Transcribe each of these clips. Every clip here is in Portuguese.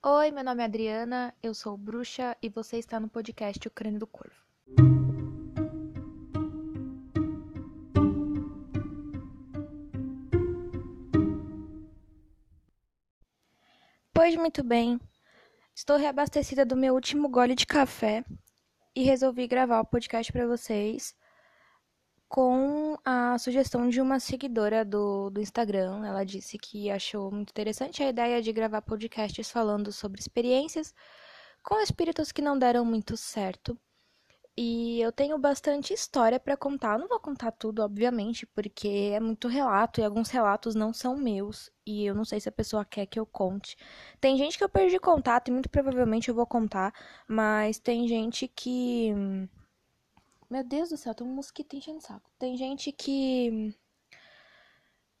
Oi, meu nome é Adriana, eu sou bruxa e você está no podcast O Crânio do Corvo. Pois muito bem, estou reabastecida do meu último gole de café e resolvi gravar o podcast para vocês com a sugestão de uma seguidora do, do Instagram. Ela disse que achou muito interessante a ideia de gravar podcasts falando sobre experiências com espíritos que não deram muito certo. E eu tenho bastante história para contar. Eu não vou contar tudo, obviamente, porque é muito relato e alguns relatos não são meus e eu não sei se a pessoa quer que eu conte. Tem gente que eu perdi contato e muito provavelmente eu vou contar, mas tem gente que meu Deus do céu, tem um mosquito enchendo o saco. Tem gente que.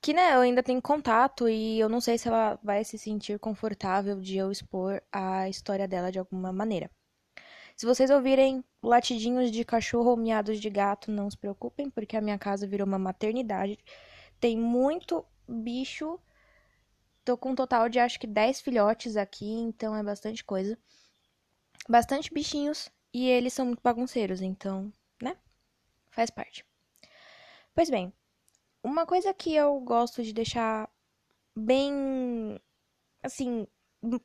Que, né, eu ainda tenho contato e eu não sei se ela vai se sentir confortável de eu expor a história dela de alguma maneira. Se vocês ouvirem latidinhos de cachorro ou miados de gato, não se preocupem, porque a minha casa virou uma maternidade. Tem muito bicho. Tô com um total de acho que 10 filhotes aqui, então é bastante coisa. Bastante bichinhos e eles são muito bagunceiros, então faz parte. Pois bem, uma coisa que eu gosto de deixar bem, assim,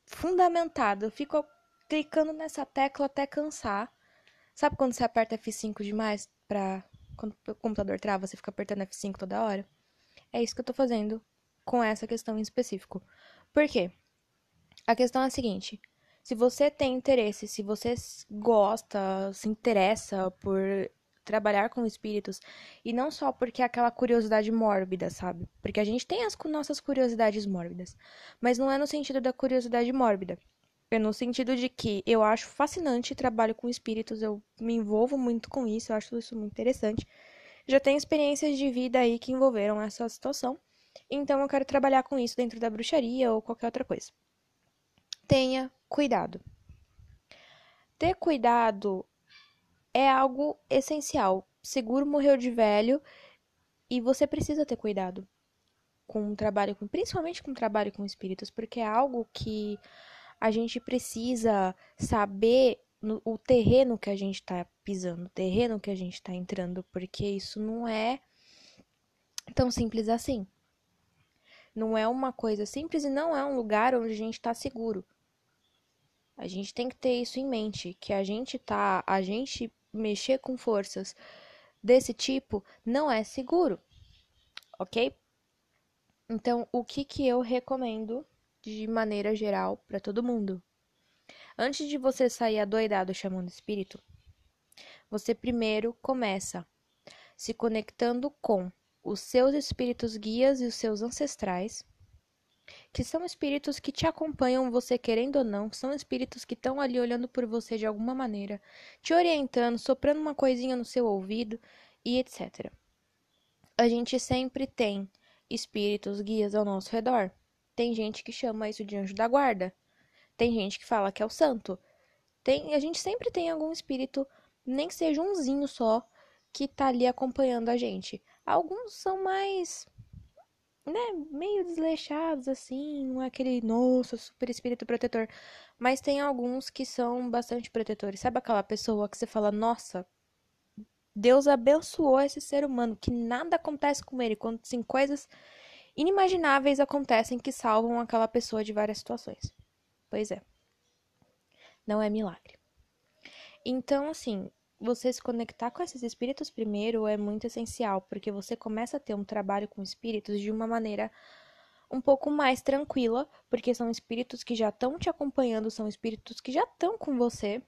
fundamentado, eu fico clicando nessa tecla até cansar. Sabe quando você aperta F5 demais pra. Quando o computador trava, você fica apertando F5 toda hora? É isso que eu tô fazendo com essa questão em específico. Por quê? A questão é a seguinte: se você tem interesse, se você gosta, se interessa por trabalhar com espíritos e não só porque é aquela curiosidade mórbida, sabe? Porque a gente tem as nossas curiosidades mórbidas, mas não é no sentido da curiosidade mórbida. É no sentido de que eu acho fascinante trabalho com espíritos, eu me envolvo muito com isso, eu acho isso muito interessante. Já tenho experiências de vida aí que envolveram essa situação, então eu quero trabalhar com isso dentro da bruxaria ou qualquer outra coisa. Tenha cuidado. Ter cuidado é algo essencial. Seguro morreu de velho e você precisa ter cuidado com o trabalho, com, principalmente com o trabalho com espíritos, porque é algo que a gente precisa saber no, o terreno que a gente está pisando, o terreno que a gente está entrando, porque isso não é tão simples assim. Não é uma coisa simples e não é um lugar onde a gente está seguro. A gente tem que ter isso em mente, que a gente tá, a gente mexer com forças desse tipo não é seguro, ok? Então, o que, que eu recomendo de maneira geral para todo mundo? Antes de você sair adoidado chamando espírito, você primeiro começa se conectando com os seus espíritos guias e os seus ancestrais que são espíritos que te acompanham, você querendo ou não, são espíritos que estão ali olhando por você de alguma maneira, te orientando, soprando uma coisinha no seu ouvido e etc. A gente sempre tem espíritos guias ao nosso redor. Tem gente que chama isso de anjo da guarda. Tem gente que fala que é o santo. Tem, a gente sempre tem algum espírito, nem que seja umzinho só, que tá ali acompanhando a gente. Alguns são mais né, meio desleixados, assim, não é aquele, nossa, super espírito protetor. Mas tem alguns que são bastante protetores. Sabe aquela pessoa que você fala, nossa, Deus abençoou esse ser humano, que nada acontece com ele, quando assim, coisas inimagináveis acontecem que salvam aquela pessoa de várias situações. Pois é. Não é milagre. Então, assim, você se conectar com esses espíritos primeiro é muito essencial, porque você começa a ter um trabalho com espíritos de uma maneira um pouco mais tranquila, porque são espíritos que já estão te acompanhando, são espíritos que já estão com você.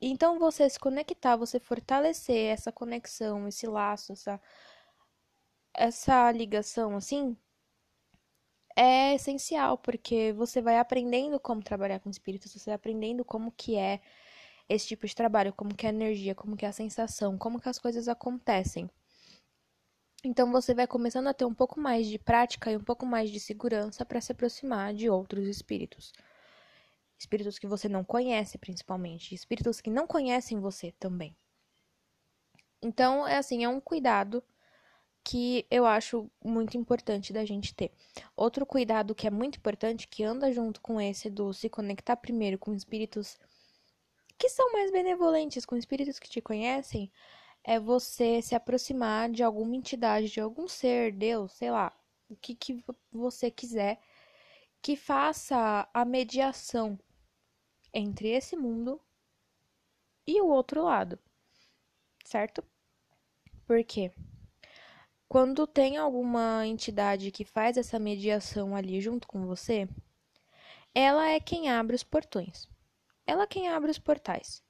Então, você se conectar, você fortalecer essa conexão, esse laço, essa, essa ligação, assim, é essencial, porque você vai aprendendo como trabalhar com espíritos, você vai aprendendo como que é esse tipo de trabalho, como que é a energia, como que é a sensação, como que as coisas acontecem. Então você vai começando a ter um pouco mais de prática e um pouco mais de segurança para se aproximar de outros espíritos. Espíritos que você não conhece, principalmente, espíritos que não conhecem você também. Então, é assim, é um cuidado que eu acho muito importante da gente ter. Outro cuidado que é muito importante, que anda junto com esse do se conectar primeiro com espíritos que são mais benevolentes, com espíritos que te conhecem, é você se aproximar de alguma entidade, de algum ser, Deus, sei lá, o que, que você quiser, que faça a mediação entre esse mundo e o outro lado, certo? Por quê? Quando tem alguma entidade que faz essa mediação ali junto com você, ela é quem abre os portões. Ela é quem abre os portais.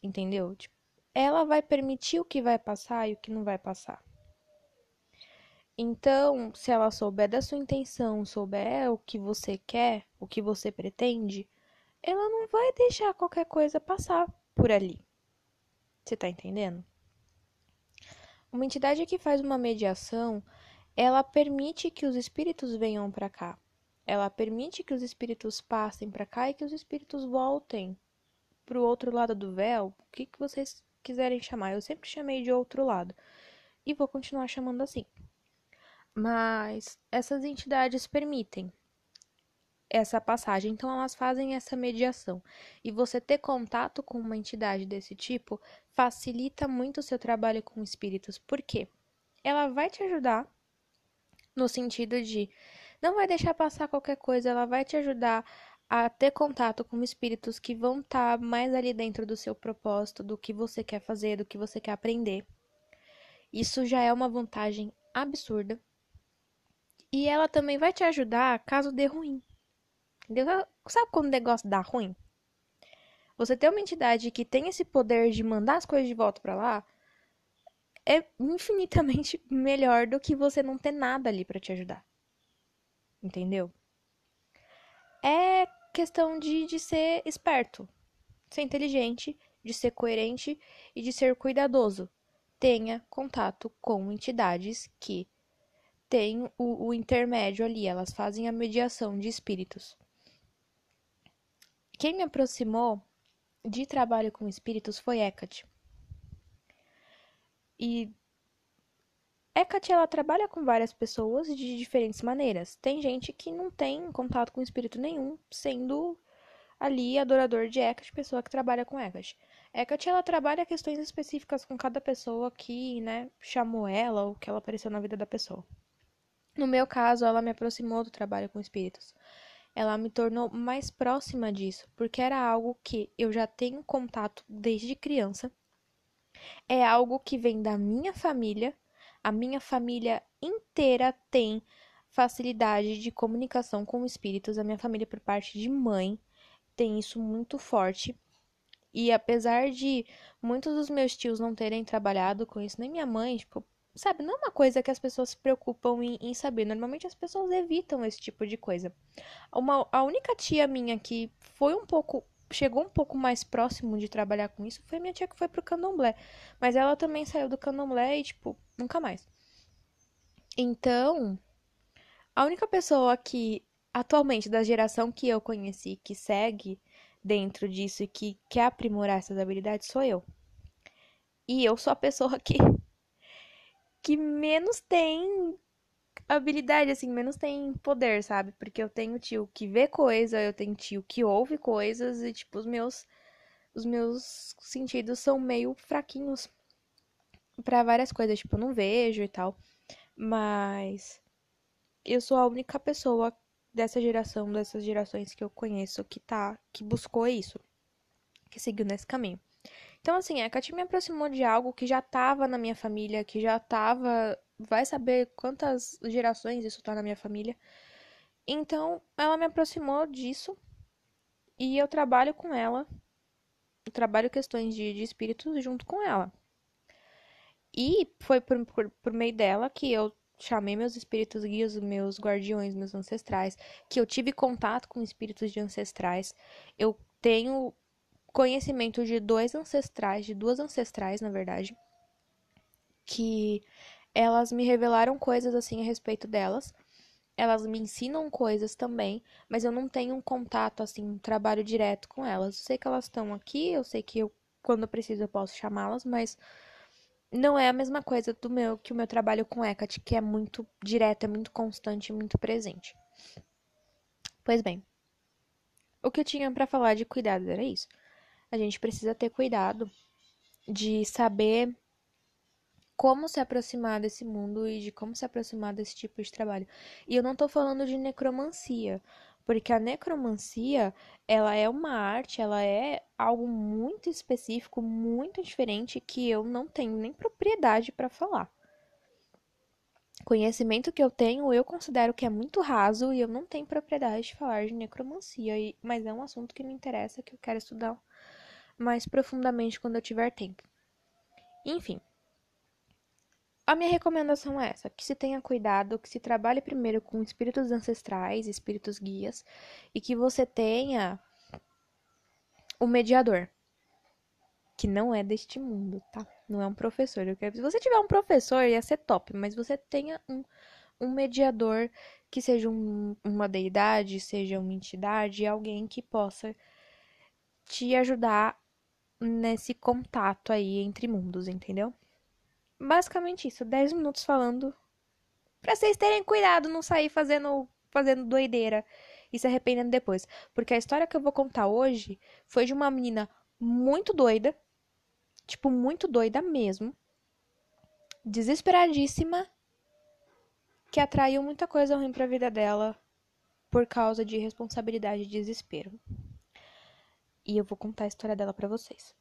Entendeu? Tipo, ela vai permitir o que vai passar e o que não vai passar. Então, se ela souber da sua intenção, souber o que você quer, o que você pretende, ela não vai deixar qualquer coisa passar por ali. Você tá entendendo? Uma entidade que faz uma mediação, ela permite que os espíritos venham para cá. Ela permite que os espíritos passem para cá e que os espíritos voltem para o outro lado do véu, o que, que vocês quiserem chamar. Eu sempre chamei de outro lado e vou continuar chamando assim. Mas essas entidades permitem essa passagem, então elas fazem essa mediação. E você ter contato com uma entidade desse tipo facilita muito o seu trabalho com espíritos, porque ela vai te ajudar no sentido de não vai deixar passar qualquer coisa, ela vai te ajudar a ter contato com espíritos que vão estar tá mais ali dentro do seu propósito, do que você quer fazer, do que você quer aprender. Isso já é uma vantagem absurda. E ela também vai te ajudar caso dê ruim. Entendeu? Sabe quando o negócio dá ruim? Você ter uma entidade que tem esse poder de mandar as coisas de volta para lá é infinitamente melhor do que você não ter nada ali para te ajudar. Entendeu? É questão de, de ser esperto, ser inteligente, de ser coerente e de ser cuidadoso. Tenha contato com entidades que têm o, o intermédio ali, elas fazem a mediação de espíritos. Quem me aproximou de trabalho com espíritos foi Hecate. E Hecate, ela trabalha com várias pessoas de diferentes maneiras. Tem gente que não tem contato com espírito nenhum, sendo ali adorador de Hecate, pessoa que trabalha com Hecate. Hecate, ela trabalha questões específicas com cada pessoa que, né, chamou ela ou que ela apareceu na vida da pessoa. No meu caso, ela me aproximou do trabalho com espíritos ela me tornou mais próxima disso, porque era algo que eu já tenho contato desde criança. É algo que vem da minha família. A minha família inteira tem facilidade de comunicação com espíritos. A minha família, por parte de mãe, tem isso muito forte. E apesar de muitos dos meus tios não terem trabalhado com isso, nem minha mãe, tipo, sabe, não é uma coisa que as pessoas se preocupam em, em, saber. Normalmente as pessoas evitam esse tipo de coisa. Uma, a única tia minha que foi um pouco. Chegou um pouco mais próximo de trabalhar com isso foi minha tia que foi pro candomblé. Mas ela também saiu do candomblé e, tipo, nunca mais. Então, a única pessoa que, atualmente, da geração que eu conheci, que segue dentro disso e que quer aprimorar essas habilidades sou eu. E eu sou a pessoa que que menos tem habilidade, assim, menos tem poder, sabe? Porque eu tenho tio que vê coisa, eu tenho tio que ouve coisas e, tipo, os meus, os meus sentidos são meio fraquinhos para várias coisas, tipo, eu não vejo e tal. Mas eu sou a única pessoa dessa geração, dessas gerações que eu conheço que tá, que buscou isso, que seguiu nesse caminho. Então, assim, a Katy me aproximou de algo que já tava na minha família, que já tava. Vai saber quantas gerações isso tá na minha família. Então, ela me aproximou disso e eu trabalho com ela. Eu trabalho questões de, de espíritos junto com ela. E foi por, por, por meio dela que eu chamei meus espíritos guias, meus guardiões, meus ancestrais, que eu tive contato com espíritos de ancestrais. Eu tenho conhecimento de dois ancestrais, de duas ancestrais, na verdade, que elas me revelaram coisas assim a respeito delas. Elas me ensinam coisas também, mas eu não tenho um contato assim, um trabalho direto com elas. Eu sei que elas estão aqui, eu sei que eu, quando eu preciso eu posso chamá-las, mas não é a mesma coisa do meu que o meu trabalho com Hecate, que é muito direto, é muito constante, muito presente. Pois bem, o que eu tinha para falar de cuidado era isso. A gente precisa ter cuidado de saber como se aproximar desse mundo e de como se aproximar desse tipo de trabalho. E eu não tô falando de necromancia, porque a necromancia, ela é uma arte, ela é algo muito específico, muito diferente que eu não tenho nem propriedade para falar. Conhecimento que eu tenho, eu considero que é muito raso e eu não tenho propriedade de falar de necromancia, mas é um assunto que me interessa, que eu quero estudar mais profundamente quando eu tiver tempo. Enfim, a minha recomendação é essa: que se tenha cuidado, que se trabalhe primeiro com espíritos ancestrais, espíritos guias, e que você tenha o mediador, que não é deste mundo, tá? Não é um professor. Eu quero... Se você tiver um professor, ia ser top, mas você tenha um, um mediador que seja um, uma deidade, seja uma entidade, alguém que possa te ajudar nesse contato aí entre mundos, entendeu? Basicamente isso, 10 minutos falando pra vocês terem cuidado, não sair fazendo, fazendo doideira e se arrependendo depois. Porque a história que eu vou contar hoje foi de uma menina muito doida, tipo, muito doida mesmo, desesperadíssima, que atraiu muita coisa ruim pra vida dela por causa de responsabilidade e desespero. E eu vou contar a história dela para vocês.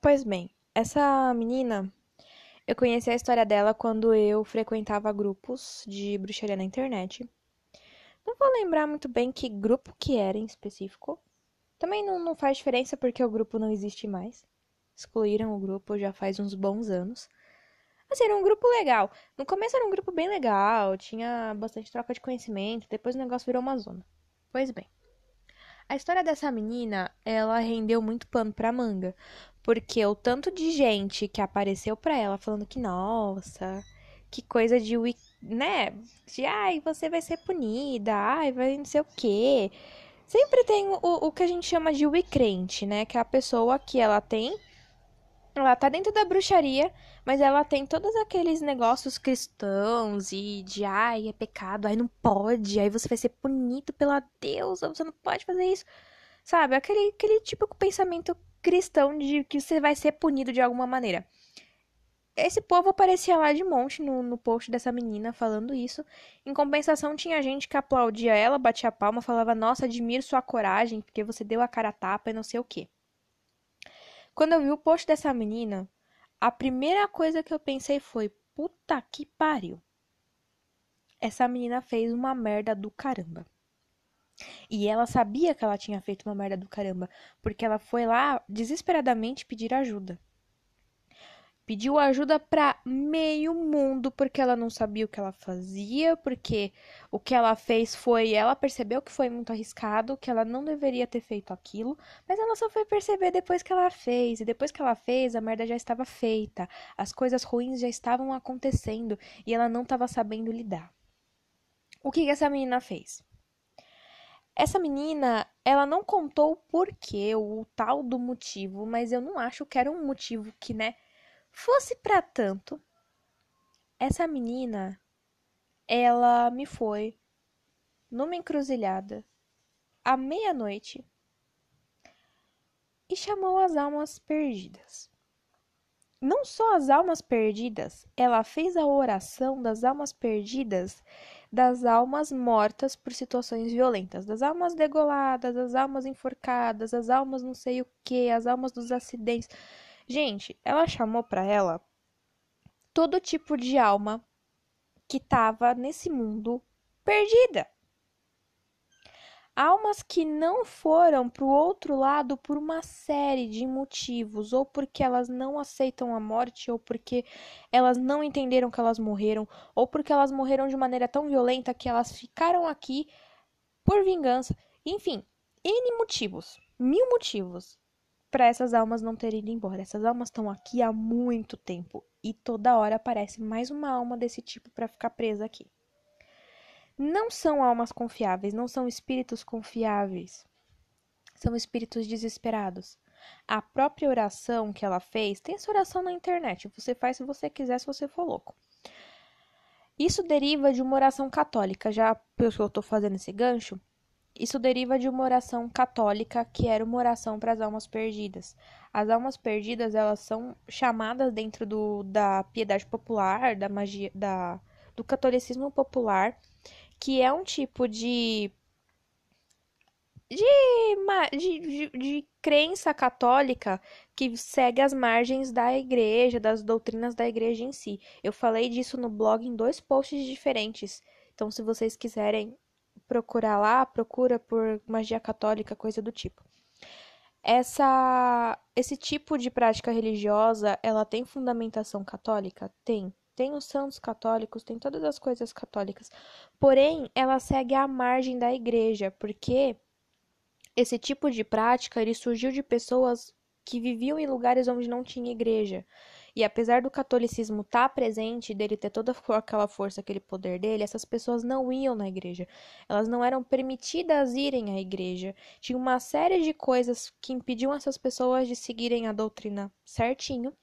Pois bem, essa menina, eu conheci a história dela quando eu frequentava grupos de bruxaria na internet. Não vou lembrar muito bem que grupo que era em específico. Também não, não faz diferença porque o grupo não existe mais. Excluíram o grupo já faz uns bons anos. Assim, era um grupo legal. No começo era um grupo bem legal, tinha bastante troca de conhecimento, depois o negócio virou uma zona. Pois bem. A história dessa menina, ela rendeu muito pano pra manga, porque o tanto de gente que apareceu pra ela falando que, nossa, que coisa de, né? De, ai, você vai ser punida, ai, vai não sei o quê. Sempre tem o, o que a gente chama de crente, né? Que é a pessoa que ela tem ela tá dentro da bruxaria, mas ela tem todos aqueles negócios cristãos e de ai, é pecado, ai não pode, aí você vai ser punido pela deusa, você não pode fazer isso. Sabe? Aquele, aquele típico pensamento cristão de que você vai ser punido de alguma maneira. Esse povo aparecia lá de monte no, no post dessa menina falando isso. Em compensação, tinha gente que aplaudia ela, batia a palma, falava: Nossa, admiro sua coragem, porque você deu a cara a tapa e não sei o quê. Quando eu vi o post dessa menina, a primeira coisa que eu pensei foi: Puta que pariu. Essa menina fez uma merda do caramba. E ela sabia que ela tinha feito uma merda do caramba, porque ela foi lá desesperadamente pedir ajuda. Pediu ajuda para meio mundo porque ela não sabia o que ela fazia, porque o que ela fez foi, ela percebeu que foi muito arriscado, que ela não deveria ter feito aquilo, mas ela só foi perceber depois que ela fez, e depois que ela fez, a merda já estava feita, as coisas ruins já estavam acontecendo e ela não estava sabendo lidar. O que, que essa menina fez? Essa menina, ela não contou o porquê, o tal do motivo, mas eu não acho que era um motivo que, né, fosse para tanto. Essa menina, ela me foi numa encruzilhada à meia-noite e chamou as almas perdidas. Não só as almas perdidas, ela fez a oração das almas perdidas das almas mortas por situações violentas, das almas degoladas, das almas enforcadas, as almas não sei o que, as almas dos acidentes. Gente, ela chamou para ela todo tipo de alma que tava nesse mundo perdida. Almas que não foram para o outro lado por uma série de motivos, ou porque elas não aceitam a morte, ou porque elas não entenderam que elas morreram, ou porque elas morreram de maneira tão violenta que elas ficaram aqui por vingança. Enfim, N motivos, mil motivos para essas almas não terem ido embora. Essas almas estão aqui há muito tempo e toda hora aparece mais uma alma desse tipo para ficar presa aqui não são almas confiáveis, não são espíritos confiáveis. São espíritos desesperados. A própria oração que ela fez, tem essa oração na internet, você faz se você quiser, se você for louco. Isso deriva de uma oração católica, já que eu estou fazendo esse gancho, isso deriva de uma oração católica que era uma oração para as almas perdidas. As almas perdidas, elas são chamadas dentro do, da piedade popular, da magia, da, do catolicismo popular, que é um tipo de de, de, de, de, crença católica que segue as margens da igreja, das doutrinas da igreja em si. Eu falei disso no blog em dois posts diferentes. Então, se vocês quiserem procurar lá, procura por magia católica, coisa do tipo. Essa, esse tipo de prática religiosa, ela tem fundamentação católica? Tem. Tem os santos católicos, tem todas as coisas católicas. Porém, ela segue a margem da igreja, porque esse tipo de prática ele surgiu de pessoas que viviam em lugares onde não tinha igreja. E apesar do catolicismo estar tá presente, dele ter toda aquela força, aquele poder dele, essas pessoas não iam na igreja. Elas não eram permitidas irem à igreja. Tinha uma série de coisas que impediam essas pessoas de seguirem a doutrina certinho.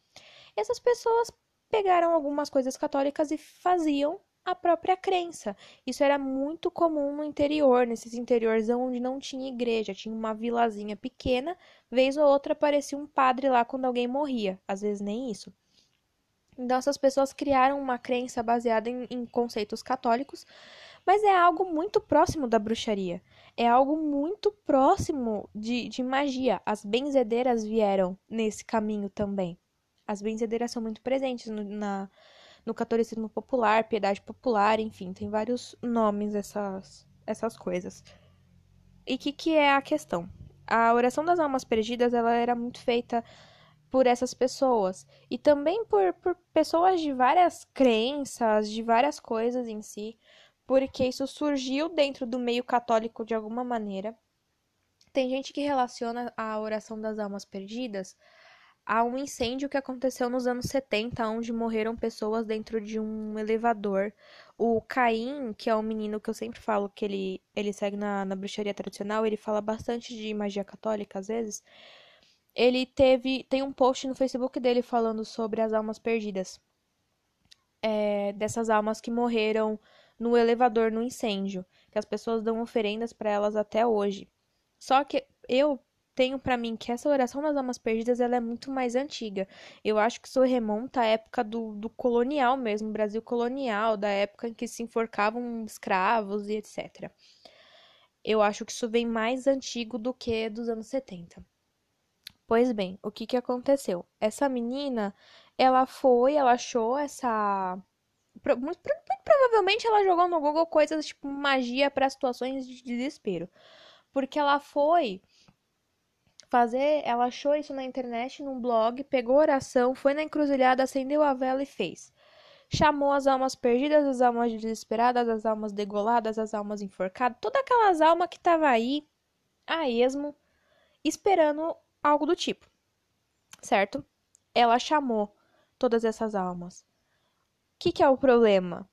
E essas pessoas pegaram algumas coisas católicas e faziam a própria crença. Isso era muito comum no interior, nesses interiores onde não tinha igreja, tinha uma vilazinha pequena, vez ou outra aparecia um padre lá quando alguém morria, às vezes nem isso. Então essas pessoas criaram uma crença baseada em, em conceitos católicos, mas é algo muito próximo da bruxaria. É algo muito próximo de, de magia. As benzedeiras vieram nesse caminho também. As benzedeiras são muito presentes no, na, no catolicismo popular, piedade popular, enfim, tem vários nomes essas, essas coisas. E o que, que é a questão? A oração das almas perdidas, ela era muito feita por essas pessoas e também por, por pessoas de várias crenças, de várias coisas em si, porque isso surgiu dentro do meio católico de alguma maneira. Tem gente que relaciona a oração das almas perdidas a um incêndio que aconteceu nos anos 70, onde morreram pessoas dentro de um elevador. O Caim, que é um menino que eu sempre falo que ele, ele segue na, na bruxaria tradicional, ele fala bastante de magia católica às vezes. Ele teve. Tem um post no Facebook dele falando sobre as almas perdidas. É, dessas almas que morreram no elevador no incêndio. Que as pessoas dão oferendas para elas até hoje. Só que eu tenho para mim que essa oração das almas perdidas ela é muito mais antiga. Eu acho que isso remonta à época do, do colonial mesmo, Brasil colonial, da época em que se enforcavam escravos e etc. Eu acho que isso vem mais antigo do que dos anos 70. Pois bem, o que que aconteceu? Essa menina, ela foi, ela achou essa muito, provavelmente ela jogou no Google coisas tipo magia para situações de desespero. Porque ela foi fazer, ela achou isso na internet, num blog, pegou oração, foi na encruzilhada, acendeu a vela e fez. Chamou as almas perdidas, as almas desesperadas, as almas degoladas, as almas enforcadas, todas aquelas almas que estavam aí, a esmo, esperando algo do tipo. Certo? Ela chamou todas essas almas. O que, que é o problema?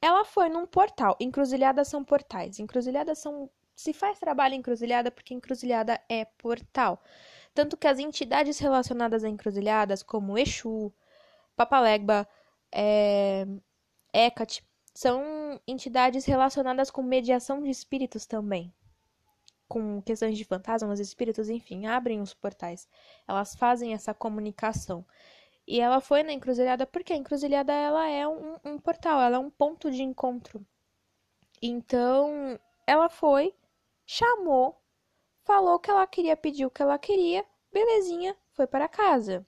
Ela foi num portal. Encruzilhadas são portais. Encruzilhadas são se faz trabalho encruzilhada porque encruzilhada é portal. Tanto que as entidades relacionadas a encruzilhadas, como Exu, Papalegba, é, Hecate, são entidades relacionadas com mediação de espíritos também. Com questões de fantasmas, espíritos, enfim, abrem os portais. Elas fazem essa comunicação. E ela foi na encruzilhada porque a encruzilhada ela é um, um portal, ela é um ponto de encontro. Então, ela foi chamou, falou que ela queria pedir o que ela queria, belezinha, foi para casa.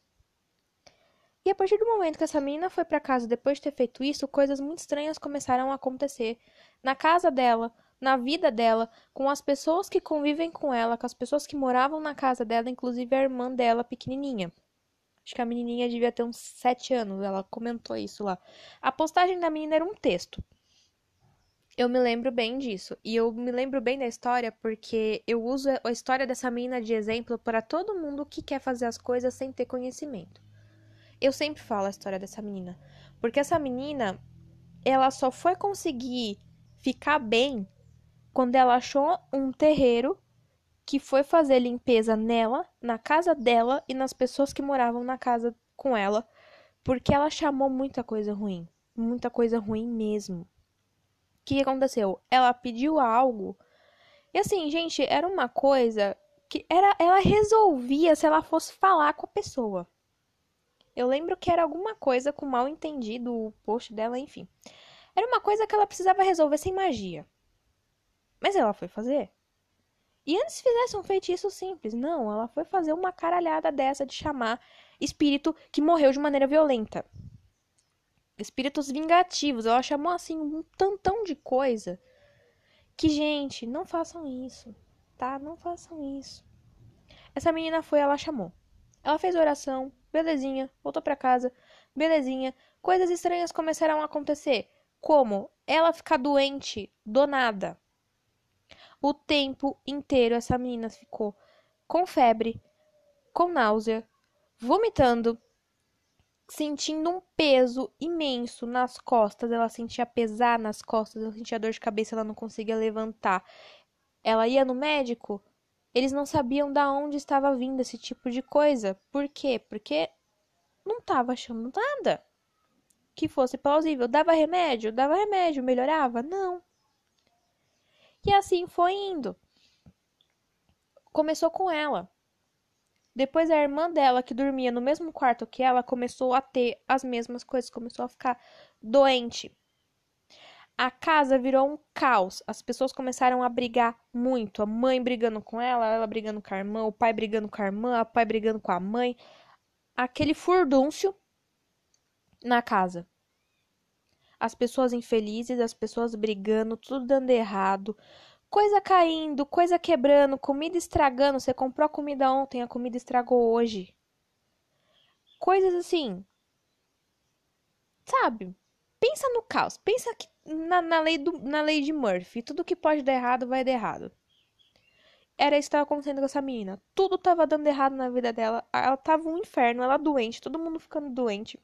E a partir do momento que essa menina foi para casa depois de ter feito isso, coisas muito estranhas começaram a acontecer na casa dela, na vida dela, com as pessoas que convivem com ela, com as pessoas que moravam na casa dela, inclusive a irmã dela pequenininha. Acho que a menininha devia ter uns sete anos, ela comentou isso lá. A postagem da menina era um texto eu me lembro bem disso. E eu me lembro bem da história porque eu uso a história dessa menina de exemplo para todo mundo que quer fazer as coisas sem ter conhecimento. Eu sempre falo a história dessa menina, porque essa menina, ela só foi conseguir ficar bem quando ela achou um terreiro que foi fazer limpeza nela, na casa dela e nas pessoas que moravam na casa com ela, porque ela chamou muita coisa ruim, muita coisa ruim mesmo. O que aconteceu? Ela pediu algo. E assim, gente, era uma coisa que era ela resolvia se ela fosse falar com a pessoa. Eu lembro que era alguma coisa com mal entendido o post dela, enfim. Era uma coisa que ela precisava resolver sem magia. Mas ela foi fazer. E antes fizesse um feitiço simples. Não, ela foi fazer uma caralhada dessa de chamar espírito que morreu de maneira violenta. Espíritos vingativos. Ela chamou assim um tantão de coisa. Que, gente, não façam isso. Tá? Não façam isso. Essa menina foi, ela chamou. Ela fez oração, belezinha, voltou para casa, belezinha. Coisas estranhas começaram a acontecer. Como ela ficar doente do nada. O tempo inteiro essa menina ficou com febre, com náusea, vomitando, sentindo um peso imenso nas costas. Ela sentia pesar nas costas, ela sentia dor de cabeça, ela não conseguia levantar. Ela ia no médico, eles não sabiam da onde estava vindo esse tipo de coisa. Por quê? Porque não estava achando nada que fosse plausível. Dava remédio? Dava remédio. Melhorava? Não. E assim foi indo. Começou com ela. Depois a irmã dela, que dormia no mesmo quarto que ela, começou a ter as mesmas coisas, começou a ficar doente. A casa virou um caos. As pessoas começaram a brigar muito. A mãe brigando com ela, ela brigando com a irmã, o pai brigando com a irmã, o pai brigando com a mãe. Aquele furdúncio na casa. As pessoas infelizes, as pessoas brigando, tudo dando errado. Coisa caindo, coisa quebrando, comida estragando. Você comprou a comida ontem, a comida estragou hoje. Coisas assim. Sabe? Pensa no caos. Pensa que na, na, lei, do, na lei de Murphy. Tudo que pode dar errado vai dar errado. Era isso que estava acontecendo com essa menina. Tudo estava dando errado na vida dela. Ela tava um inferno, ela doente, todo mundo ficando doente.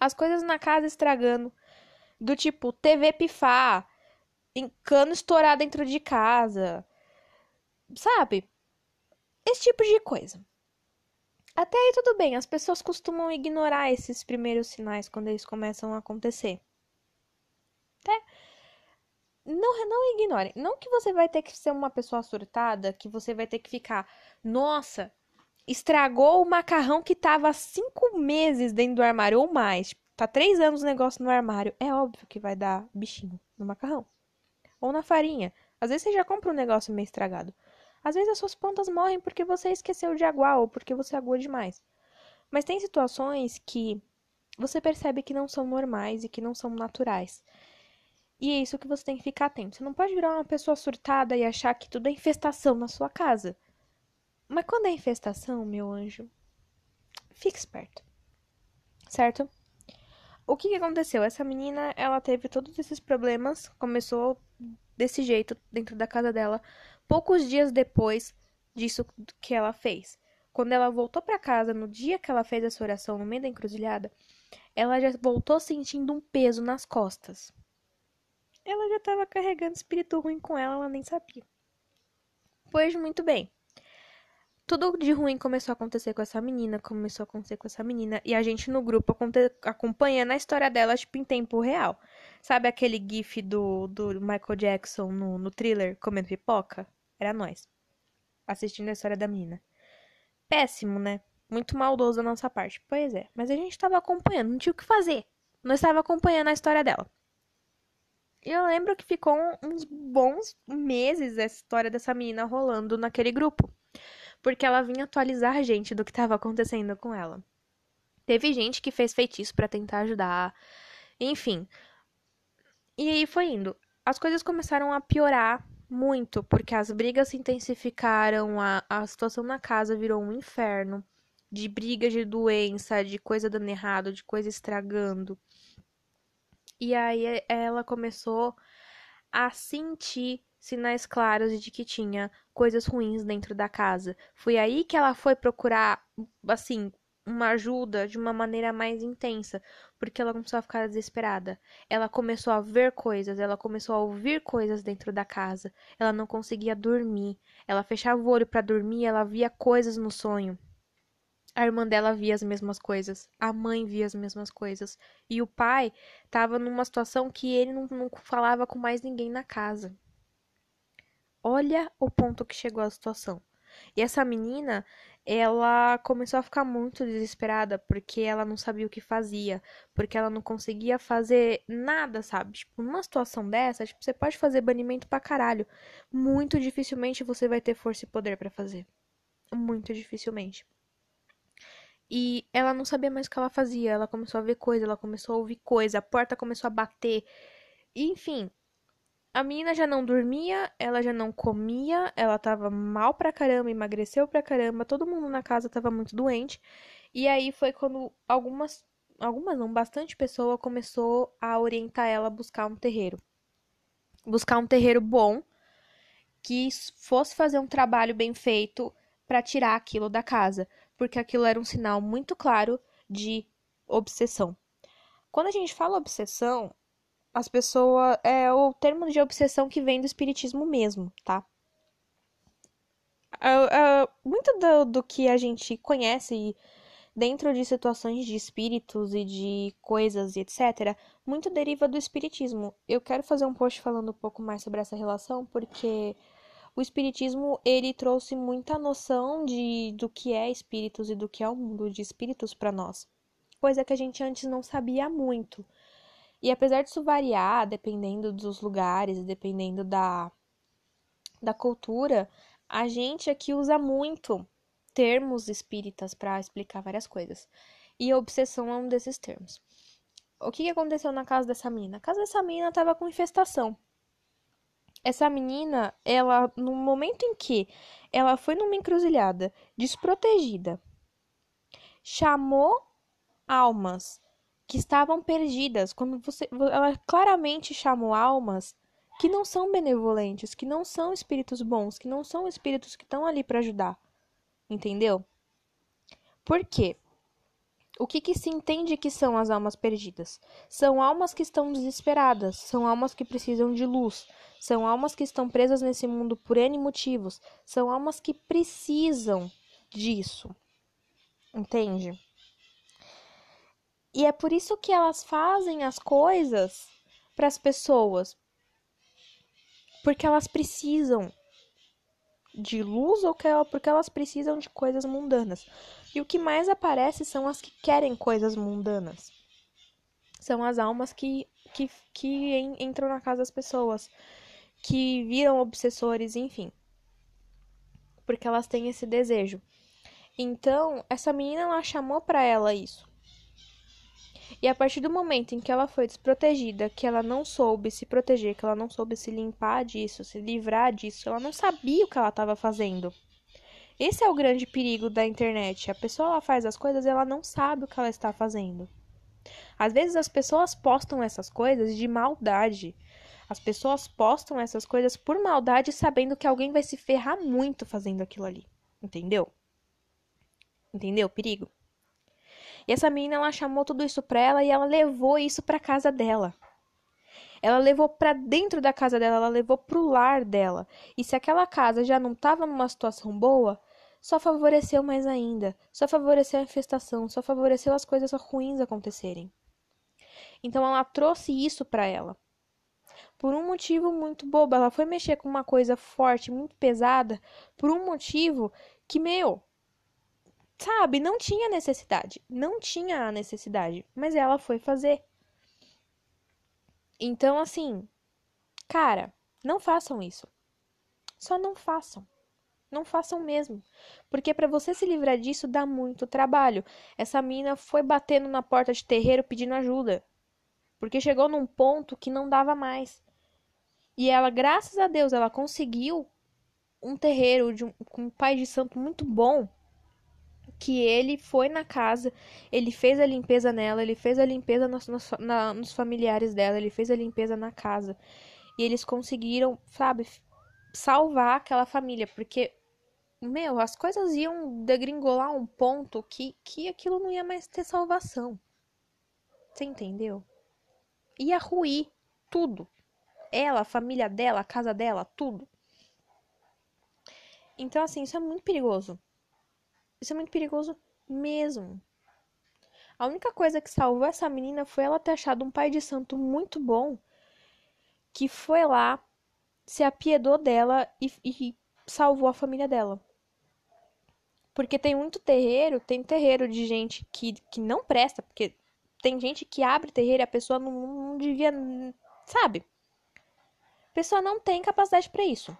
As coisas na casa estragando. Do tipo, TV pifar, cano estourar dentro de casa. Sabe? Esse tipo de coisa. Até aí tudo bem, as pessoas costumam ignorar esses primeiros sinais quando eles começam a acontecer. Até não, não ignore. Não que você vai ter que ser uma pessoa surtada, que você vai ter que ficar, nossa, estragou o macarrão que tava há cinco meses dentro do armário ou mais. Tá três anos o negócio no armário. É óbvio que vai dar bichinho no macarrão. Ou na farinha. Às vezes você já compra um negócio meio estragado. Às vezes as suas plantas morrem porque você esqueceu de aguar ou porque você aguou demais. Mas tem situações que você percebe que não são normais e que não são naturais. E é isso que você tem que ficar atento. Você não pode virar uma pessoa surtada e achar que tudo é infestação na sua casa. Mas quando é infestação, meu anjo, fique esperto. Certo? O que, que aconteceu? Essa menina, ela teve todos esses problemas, começou desse jeito dentro da casa dela, poucos dias depois disso que ela fez. Quando ela voltou para casa, no dia que ela fez essa oração no meio da encruzilhada, ela já voltou sentindo um peso nas costas. Ela já estava carregando espírito ruim com ela, ela nem sabia. Pois muito bem tudo de ruim começou a acontecer com essa menina, começou a acontecer com essa menina, e a gente no grupo acompanhando a história dela, tipo, em tempo real. Sabe aquele gif do, do Michael Jackson no, no thriller comendo pipoca? Era nós, assistindo a história da menina. Péssimo, né? Muito maldoso da nossa parte. Pois é, mas a gente tava acompanhando, não tinha o que fazer. Nós estava acompanhando a história dela. Eu lembro que ficou uns bons meses essa história dessa menina rolando naquele grupo porque ela vinha atualizar a gente do que estava acontecendo com ela. Teve gente que fez feitiço para tentar ajudar, enfim. E aí foi indo. As coisas começaram a piorar muito, porque as brigas se intensificaram, a, a situação na casa virou um inferno de briga de doença, de coisa dando errado, de coisa estragando. E aí ela começou a sentir sinais claros de que tinha coisas ruins dentro da casa. Foi aí que ela foi procurar, assim, uma ajuda de uma maneira mais intensa, porque ela começou a ficar desesperada. Ela começou a ver coisas, ela começou a ouvir coisas dentro da casa. Ela não conseguia dormir. Ela fechava o olho para dormir, ela via coisas no sonho. A irmã dela via as mesmas coisas, a mãe via as mesmas coisas, e o pai estava numa situação que ele não, não falava com mais ninguém na casa. Olha o ponto que chegou a situação. E essa menina, ela começou a ficar muito desesperada porque ela não sabia o que fazia, porque ela não conseguia fazer nada, sabe? Tipo, numa situação dessa, tipo, você pode fazer banimento pra caralho. Muito dificilmente você vai ter força e poder para fazer. Muito dificilmente. E ela não sabia mais o que ela fazia. Ela começou a ver coisa, ela começou a ouvir coisa, a porta começou a bater. Enfim, a menina já não dormia, ela já não comia, ela tava mal pra caramba, emagreceu pra caramba, todo mundo na casa tava muito doente. E aí foi quando algumas, algumas não, bastante pessoa começou a orientar ela a buscar um terreiro. Buscar um terreiro bom, que fosse fazer um trabalho bem feito para tirar aquilo da casa, porque aquilo era um sinal muito claro de obsessão. Quando a gente fala obsessão, as pessoas. É o termo de obsessão que vem do espiritismo mesmo, tá? Uh, uh, muito do, do, que a gente conhece dentro de situações de espíritos e de coisas e etc., muito deriva do espiritismo. Eu quero fazer um post falando um pouco mais sobre essa relação, porque o espiritismo ele trouxe muita noção de do que é espíritos e do que é o mundo de espíritos para nós, coisa que a gente antes não sabia muito. E apesar disso variar, dependendo dos lugares, dependendo da, da cultura, a gente aqui usa muito termos espíritas para explicar várias coisas. E obsessão é um desses termos. O que aconteceu na casa dessa menina? A casa dessa menina estava com infestação. Essa menina, ela, no momento em que ela foi numa encruzilhada desprotegida, chamou almas que estavam perdidas, quando você ela claramente chamou almas que não são benevolentes, que não são espíritos bons, que não são espíritos que estão ali para ajudar. Entendeu? Por quê? O que, que se entende que são as almas perdidas? São almas que estão desesperadas, são almas que precisam de luz, são almas que estão presas nesse mundo por N motivos, são almas que precisam disso. Entende? E é por isso que elas fazem as coisas para as pessoas. Porque elas precisam de luz ou porque elas precisam de coisas mundanas. E o que mais aparece são as que querem coisas mundanas. São as almas que, que, que entram na casa das pessoas, que viram obsessores, enfim. Porque elas têm esse desejo. Então, essa menina ela chamou para ela isso. E a partir do momento em que ela foi desprotegida, que ela não soube se proteger, que ela não soube se limpar disso, se livrar disso, ela não sabia o que ela estava fazendo. Esse é o grande perigo da internet. A pessoa ela faz as coisas e ela não sabe o que ela está fazendo. Às vezes as pessoas postam essas coisas de maldade. As pessoas postam essas coisas por maldade, sabendo que alguém vai se ferrar muito fazendo aquilo ali. Entendeu? Entendeu o perigo? E essa menina ela chamou tudo isso pra ela e ela levou isso pra casa dela. Ela levou para dentro da casa dela, ela levou pro lar dela. E se aquela casa já não estava numa situação boa, só favoreceu mais ainda, só favoreceu a infestação, só favoreceu as coisas ruins acontecerem. Então ela trouxe isso para ela. Por um motivo muito bobo, ela foi mexer com uma coisa forte, muito pesada, por um motivo que, meu, Sabe, não tinha necessidade. Não tinha a necessidade. Mas ela foi fazer. Então, assim, cara, não façam isso. Só não façam. Não façam mesmo. Porque para você se livrar disso dá muito trabalho. Essa mina foi batendo na porta de terreiro pedindo ajuda. Porque chegou num ponto que não dava mais. E ela, graças a Deus, ela conseguiu um terreiro de um, com um pai de santo muito bom que ele foi na casa, ele fez a limpeza nela, ele fez a limpeza nos, nos, na, nos familiares dela, ele fez a limpeza na casa. E eles conseguiram, sabe, salvar aquela família, porque meu, as coisas iam degringolar um ponto que, que aquilo não ia mais ter salvação. Você entendeu? Ia ruir tudo. Ela, a família dela, a casa dela, tudo. Então, assim, isso é muito perigoso. Isso é muito perigoso mesmo. A única coisa que salvou essa menina foi ela ter achado um pai de santo muito bom que foi lá, se apiedou dela e, e salvou a família dela. Porque tem muito terreiro, tem terreiro de gente que, que não presta, porque tem gente que abre terreiro e a pessoa não, não devia, sabe? A pessoa não tem capacidade para isso.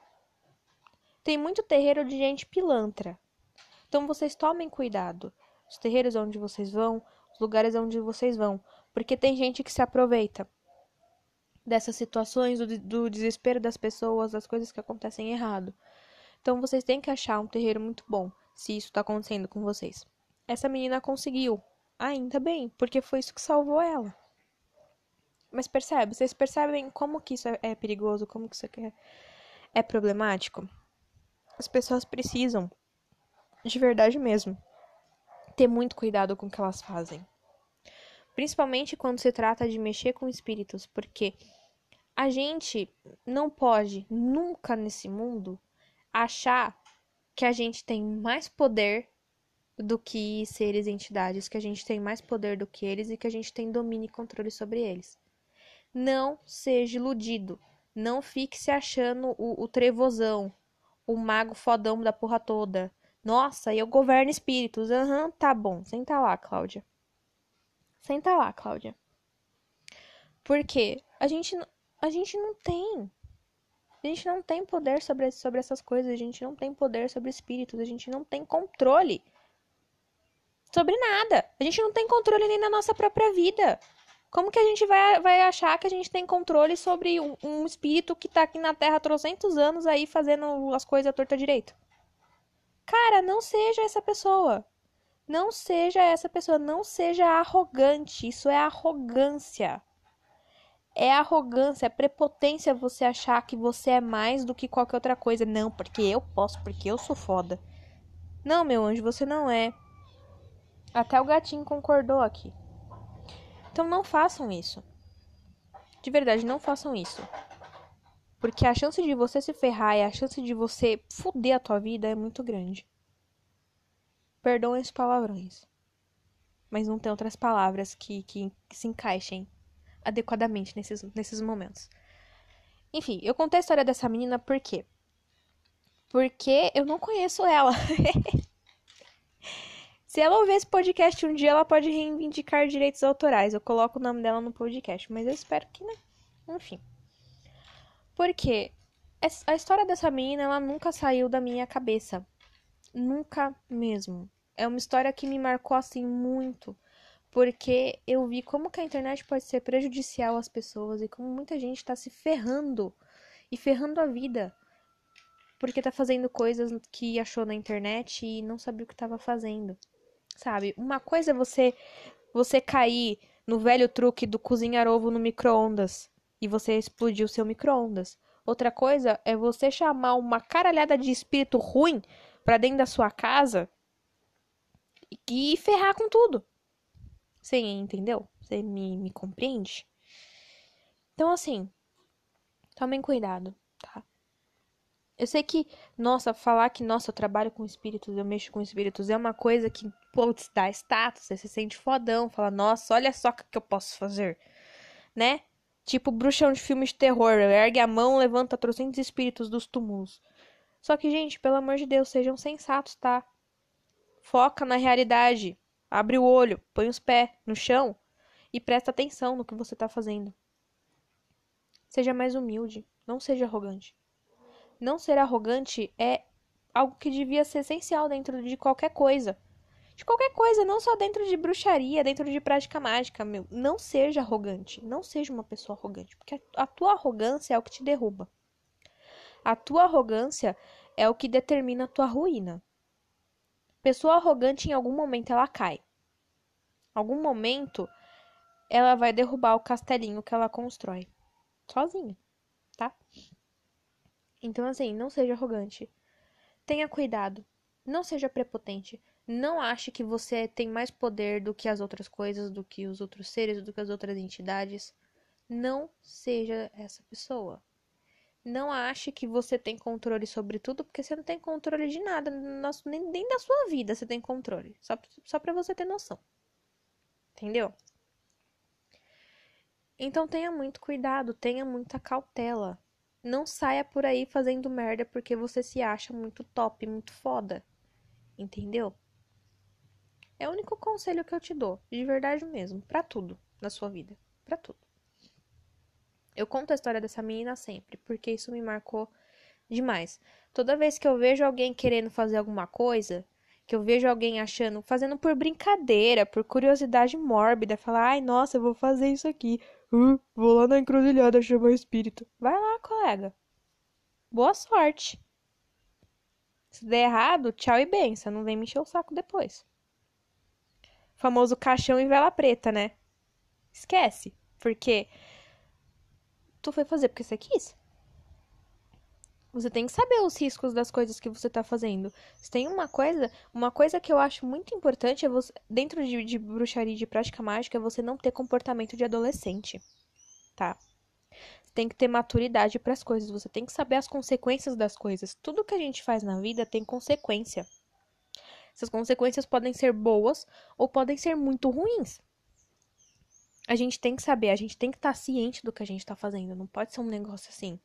Tem muito terreiro de gente pilantra. Então vocês tomem cuidado. Os terreiros onde vocês vão, os lugares onde vocês vão, porque tem gente que se aproveita dessas situações, do, do desespero das pessoas, das coisas que acontecem errado. Então vocês têm que achar um terreiro muito bom, se isso está acontecendo com vocês. Essa menina conseguiu, ainda bem, porque foi isso que salvou ela. Mas percebe, vocês percebem como que isso é, é perigoso, como que isso é, é problemático? As pessoas precisam, de verdade mesmo, ter muito cuidado com o que elas fazem. Principalmente quando se trata de mexer com espíritos, porque a gente não pode nunca nesse mundo achar que a gente tem mais poder do que seres entidades, que a gente tem mais poder do que eles e que a gente tem domínio e controle sobre eles. Não seja iludido. Não fique se achando o, o trevozão, o mago fodão da porra toda. Nossa, eu governo espíritos. Aham, uhum, tá bom. Senta lá, Cláudia. Senta lá, Cláudia. Porque a gente, a gente não tem. A gente não tem poder sobre, sobre essas coisas. A gente não tem poder sobre espíritos. A gente não tem controle sobre nada. A gente não tem controle nem na nossa própria vida. Como que a gente vai, vai achar que a gente tem controle sobre um, um espírito que tá aqui na Terra há trocentos anos aí fazendo as coisas à torta direito? Cara, não seja essa pessoa. Não seja essa pessoa, não seja arrogante. Isso é arrogância. É arrogância, é prepotência você achar que você é mais do que qualquer outra coisa. Não, porque eu posso, porque eu sou foda. Não, meu anjo, você não é. Até o gatinho concordou aqui. Então não façam isso. De verdade, não façam isso. Porque a chance de você se ferrar e a chance de você fuder a tua vida é muito grande. Perdoem os palavrões. Mas não tem outras palavras que, que, que se encaixem adequadamente nesses, nesses momentos. Enfim, eu contei a história dessa menina por quê? Porque eu não conheço ela. Se ela ouvir esse podcast um dia, ela pode reivindicar direitos autorais. Eu coloco o nome dela no podcast, mas eu espero que não. Enfim. Porque a história dessa menina, ela nunca saiu da minha cabeça. Nunca mesmo. É uma história que me marcou assim muito, porque eu vi como que a internet pode ser prejudicial às pessoas e como muita gente está se ferrando e ferrando a vida porque tá fazendo coisas que achou na internet e não sabia o que estava fazendo. Sabe? Uma coisa é você você cair no velho truque do cozinhar ovo no micro-ondas e você explodir o seu micro-ondas. Outra coisa é você chamar uma caralhada de espírito ruim para dentro da sua casa e ferrar com tudo. Você entendeu? Você me, me compreende? Então, assim, tomem cuidado, tá? Eu sei que, nossa, falar que, nossa, eu trabalho com espíritos, eu mexo com espíritos, é uma coisa que, putz, dá status, você se sente fodão, fala, nossa, olha só o que eu posso fazer, né? Tipo bruxão de filme de terror, ergue a mão, levanta trocentos espíritos dos túmulos. Só que, gente, pelo amor de Deus, sejam sensatos, tá? Foca na realidade. Abre o olho, põe os pés no chão e presta atenção no que você está fazendo. Seja mais humilde, não seja arrogante. Não ser arrogante é algo que devia ser essencial dentro de qualquer coisa. De qualquer coisa, não só dentro de bruxaria, dentro de prática mágica, meu. Não seja arrogante. Não seja uma pessoa arrogante. Porque a tua arrogância é o que te derruba. A tua arrogância é o que determina a tua ruína. Pessoa arrogante, em algum momento, ela cai. Algum momento, ela vai derrubar o castelinho que ela constrói. Sozinha, tá? Então, assim, não seja arrogante. Tenha cuidado. Não seja prepotente. Não ache que você tem mais poder do que as outras coisas, do que os outros seres, do que as outras entidades. Não seja essa pessoa. Não ache que você tem controle sobre tudo, porque você não tem controle de nada, nem, nem da sua vida você tem controle. Só, só pra você ter noção. Entendeu? Então tenha muito cuidado, tenha muita cautela. Não saia por aí fazendo merda porque você se acha muito top, muito foda. Entendeu? É o único conselho que eu te dou, de verdade mesmo, para tudo na sua vida, para tudo. Eu conto a história dessa menina sempre, porque isso me marcou demais. Toda vez que eu vejo alguém querendo fazer alguma coisa, que eu vejo alguém achando, fazendo por brincadeira, por curiosidade mórbida, falar, ai, nossa, eu vou fazer isso aqui. Uh, vou lá na encruzilhada chamar espírito. Vai lá, colega. Boa sorte. Se der errado, tchau e benção. Não vem me encher o saco depois famoso caixão e vela preta, né? Esquece, porque tu foi fazer porque você quis. Você tem que saber os riscos das coisas que você tá fazendo. Se tem uma coisa, uma coisa que eu acho muito importante é você, dentro de, de bruxaria e de prática mágica, é você não ter comportamento de adolescente, tá? Você tem que ter maturidade para as coisas, você tem que saber as consequências das coisas. Tudo que a gente faz na vida tem consequência. Essas consequências podem ser boas ou podem ser muito ruins. A gente tem que saber, a gente tem que estar tá ciente do que a gente está fazendo. Não pode ser um negócio assim.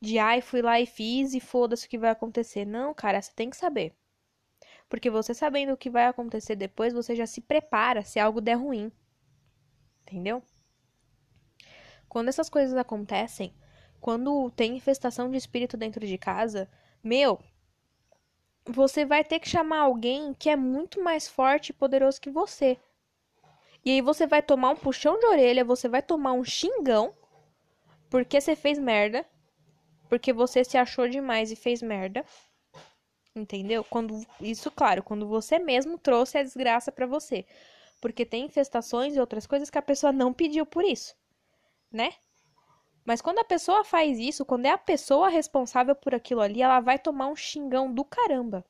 De ai, fui lá e fiz e foda-se o que vai acontecer. Não, cara, você tem que saber. Porque você sabendo o que vai acontecer depois, você já se prepara se algo der ruim. Entendeu? Quando essas coisas acontecem, quando tem infestação de espírito dentro de casa, meu, você vai ter que chamar alguém que é muito mais forte e poderoso que você. E aí você vai tomar um puxão de orelha, você vai tomar um xingão, porque você fez merda, porque você se achou demais e fez merda. Entendeu? Quando isso, claro, quando você mesmo trouxe a desgraça para você. Porque tem infestações e outras coisas que a pessoa não pediu por isso, né? Mas quando a pessoa faz isso, quando é a pessoa responsável por aquilo ali, ela vai tomar um xingão do caramba.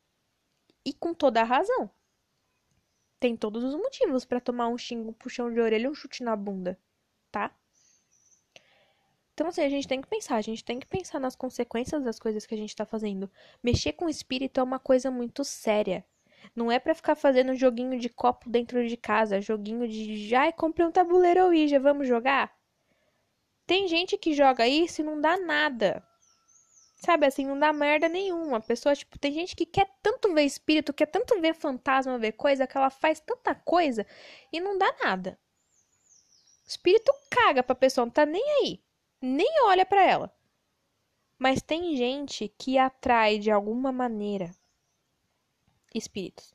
E com toda a razão. Tem todos os motivos para tomar um xingo, um puxão de orelha um chute na bunda, tá? Então, assim, a gente tem que pensar, a gente tem que pensar nas consequências das coisas que a gente tá fazendo. Mexer com o espírito é uma coisa muito séria. Não é para ficar fazendo joguinho de copo dentro de casa, joguinho de, já comprei um tabuleiro Ouija, vamos jogar? Tem gente que joga isso e não dá nada. Sabe assim, não dá merda nenhuma. A pessoa, tipo, tem gente que quer tanto ver espírito, quer tanto ver fantasma, ver coisa, que ela faz tanta coisa e não dá nada. O espírito caga pra pessoa, não tá nem aí. Nem olha para ela. Mas tem gente que atrai de alguma maneira espíritos.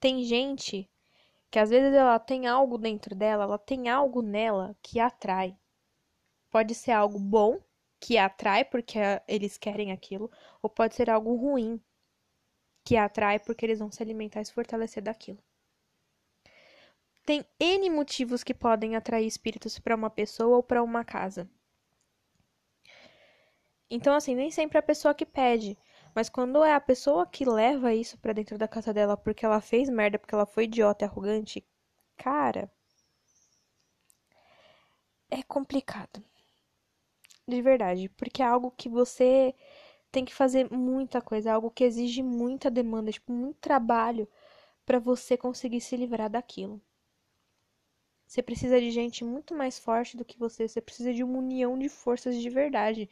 Tem gente que às vezes ela tem algo dentro dela, ela tem algo nela que atrai. Pode ser algo bom, que atrai porque eles querem aquilo, ou pode ser algo ruim, que atrai porque eles vão se alimentar e se fortalecer daquilo. Tem N motivos que podem atrair espíritos para uma pessoa ou para uma casa. Então, assim, nem sempre é a pessoa que pede. Mas quando é a pessoa que leva isso para dentro da casa dela porque ela fez merda, porque ela foi idiota e arrogante, cara. É complicado. De verdade. Porque é algo que você tem que fazer muita coisa. É algo que exige muita demanda, tipo, muito trabalho para você conseguir se livrar daquilo. Você precisa de gente muito mais forte do que você. Você precisa de uma união de forças de verdade.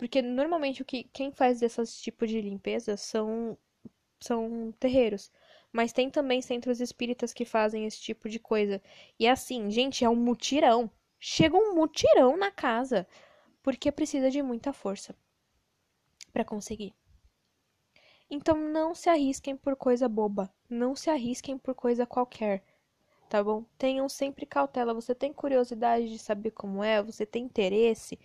Porque normalmente o que quem faz esses tipos de limpeza são são terreiros. Mas tem também centros espíritas que fazem esse tipo de coisa. E assim, gente, é um mutirão. Chega um mutirão na casa. Porque precisa de muita força para conseguir. Então não se arrisquem por coisa boba. Não se arrisquem por coisa qualquer. Tá bom? Tenham sempre cautela. Você tem curiosidade de saber como é? Você tem interesse?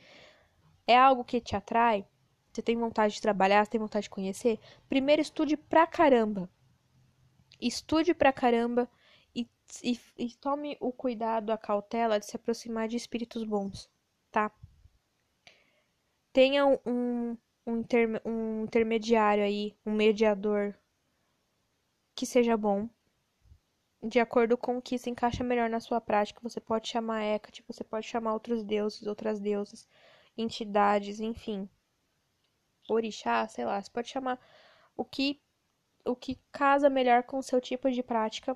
É algo que te atrai? Você tem vontade de trabalhar? Você tem vontade de conhecer? Primeiro estude pra caramba. Estude pra caramba e, e, e tome o cuidado, a cautela de se aproximar de espíritos bons, tá? Tenha um, um, um intermediário aí, um mediador que seja bom. De acordo com o que se encaixa melhor na sua prática, você pode chamar Hecate, você pode chamar outros deuses, outras deusas, entidades, enfim. Orixá, sei lá, você pode chamar o que o que casa melhor com o seu tipo de prática.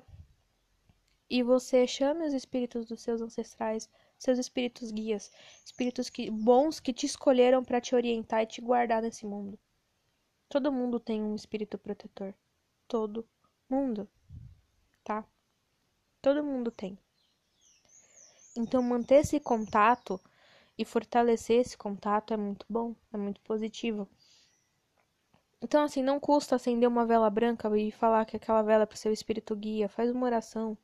E você chame os espíritos dos seus ancestrais, seus espíritos guias, espíritos que, bons que te escolheram para te orientar e te guardar nesse mundo. Todo mundo tem um espírito protetor. Todo mundo. Tá? Todo mundo tem. Então, manter esse contato e fortalecer esse contato é muito bom, é muito positivo. Então, assim, não custa acender uma vela branca e falar que aquela vela é para seu espírito guia. Faz uma oração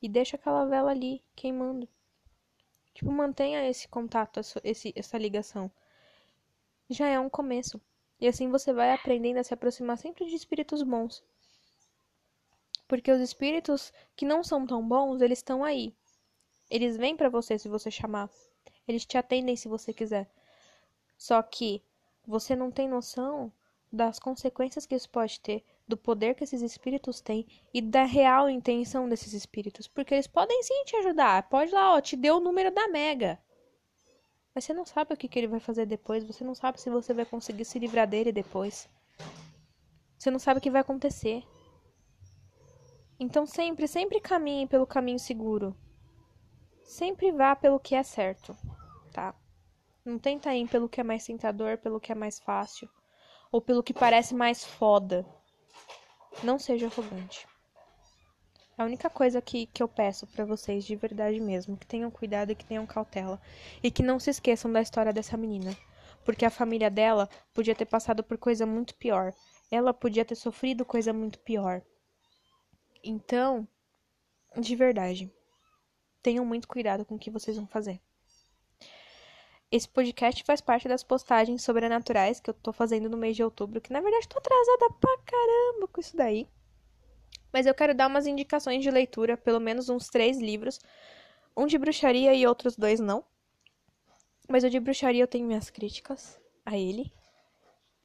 e deixa aquela vela ali queimando. Tipo, mantenha esse contato, esse, essa ligação. Já é um começo. E assim você vai aprendendo a se aproximar sempre de espíritos bons. Porque os espíritos que não são tão bons, eles estão aí. Eles vêm para você se você chamar. Eles te atendem se você quiser. Só que você não tem noção das consequências que isso pode ter, do poder que esses espíritos têm e da real intenção desses espíritos, porque eles podem sim te ajudar. Pode lá, ó, te deu o número da Mega. Mas você não sabe o que, que ele vai fazer depois, você não sabe se você vai conseguir se livrar dele depois. Você não sabe o que vai acontecer. Então sempre, sempre caminhe pelo caminho seguro. Sempre vá pelo que é certo, tá? Não tenta ir pelo que é mais tentador, pelo que é mais fácil ou pelo que parece mais foda. Não seja arrogante. A única coisa que, que eu peço para vocês de verdade mesmo, que tenham cuidado e que tenham cautela. E que não se esqueçam da história dessa menina. Porque a família dela podia ter passado por coisa muito pior. Ela podia ter sofrido coisa muito pior. Então, de verdade, tenham muito cuidado com o que vocês vão fazer. Esse podcast faz parte das postagens sobrenaturais que eu tô fazendo no mês de outubro, que na verdade tô atrasada pra caramba com isso daí. Mas eu quero dar umas indicações de leitura, pelo menos uns três livros. Um de bruxaria e outros dois não. Mas o de bruxaria eu tenho minhas críticas a ele.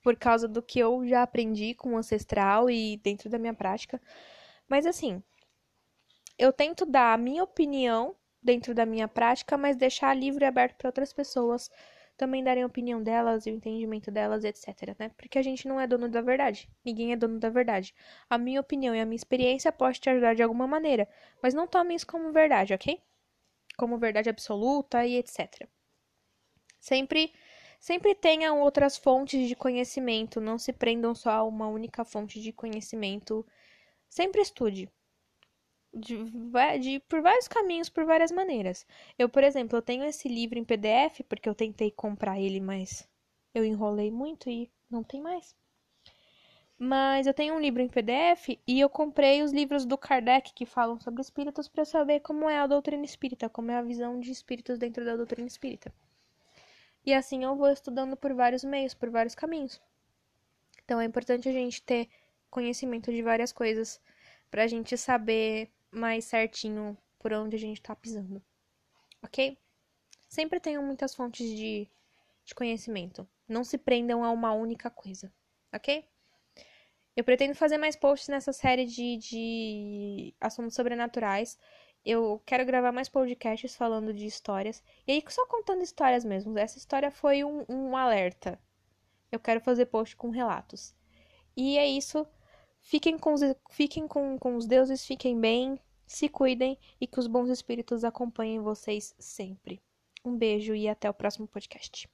Por causa do que eu já aprendi com o ancestral e dentro da minha prática. Mas assim, eu tento dar a minha opinião dentro da minha prática, mas deixar livre e aberto para outras pessoas também darem a opinião delas o entendimento delas, etc, né? Porque a gente não é dono da verdade. Ninguém é dono da verdade. A minha opinião e a minha experiência pode te ajudar de alguma maneira, mas não tome isso como verdade, ok? Como verdade absoluta e etc. Sempre sempre tenham outras fontes de conhecimento, não se prendam só a uma única fonte de conhecimento. Sempre estude de, de, por vários caminhos, por várias maneiras. Eu, por exemplo, eu tenho esse livro em PDF porque eu tentei comprar ele, mas eu enrolei muito e não tem mais. Mas eu tenho um livro em PDF e eu comprei os livros do Kardec que falam sobre espíritos para saber como é a doutrina espírita, como é a visão de espíritos dentro da doutrina espírita. E assim eu vou estudando por vários meios, por vários caminhos. Então é importante a gente ter conhecimento de várias coisas para a gente saber mais certinho por onde a gente tá pisando. Ok? Sempre tenham muitas fontes de, de conhecimento. Não se prendam a uma única coisa. Ok? Eu pretendo fazer mais posts nessa série de, de assuntos sobrenaturais. Eu quero gravar mais podcasts falando de histórias. E aí, só contando histórias mesmo. Essa história foi um, um alerta. Eu quero fazer post com relatos. E é isso. Fiquem com os, fiquem com, com os deuses, fiquem bem, se cuidem e que os bons espíritos acompanhem vocês sempre. Um beijo e até o próximo podcast.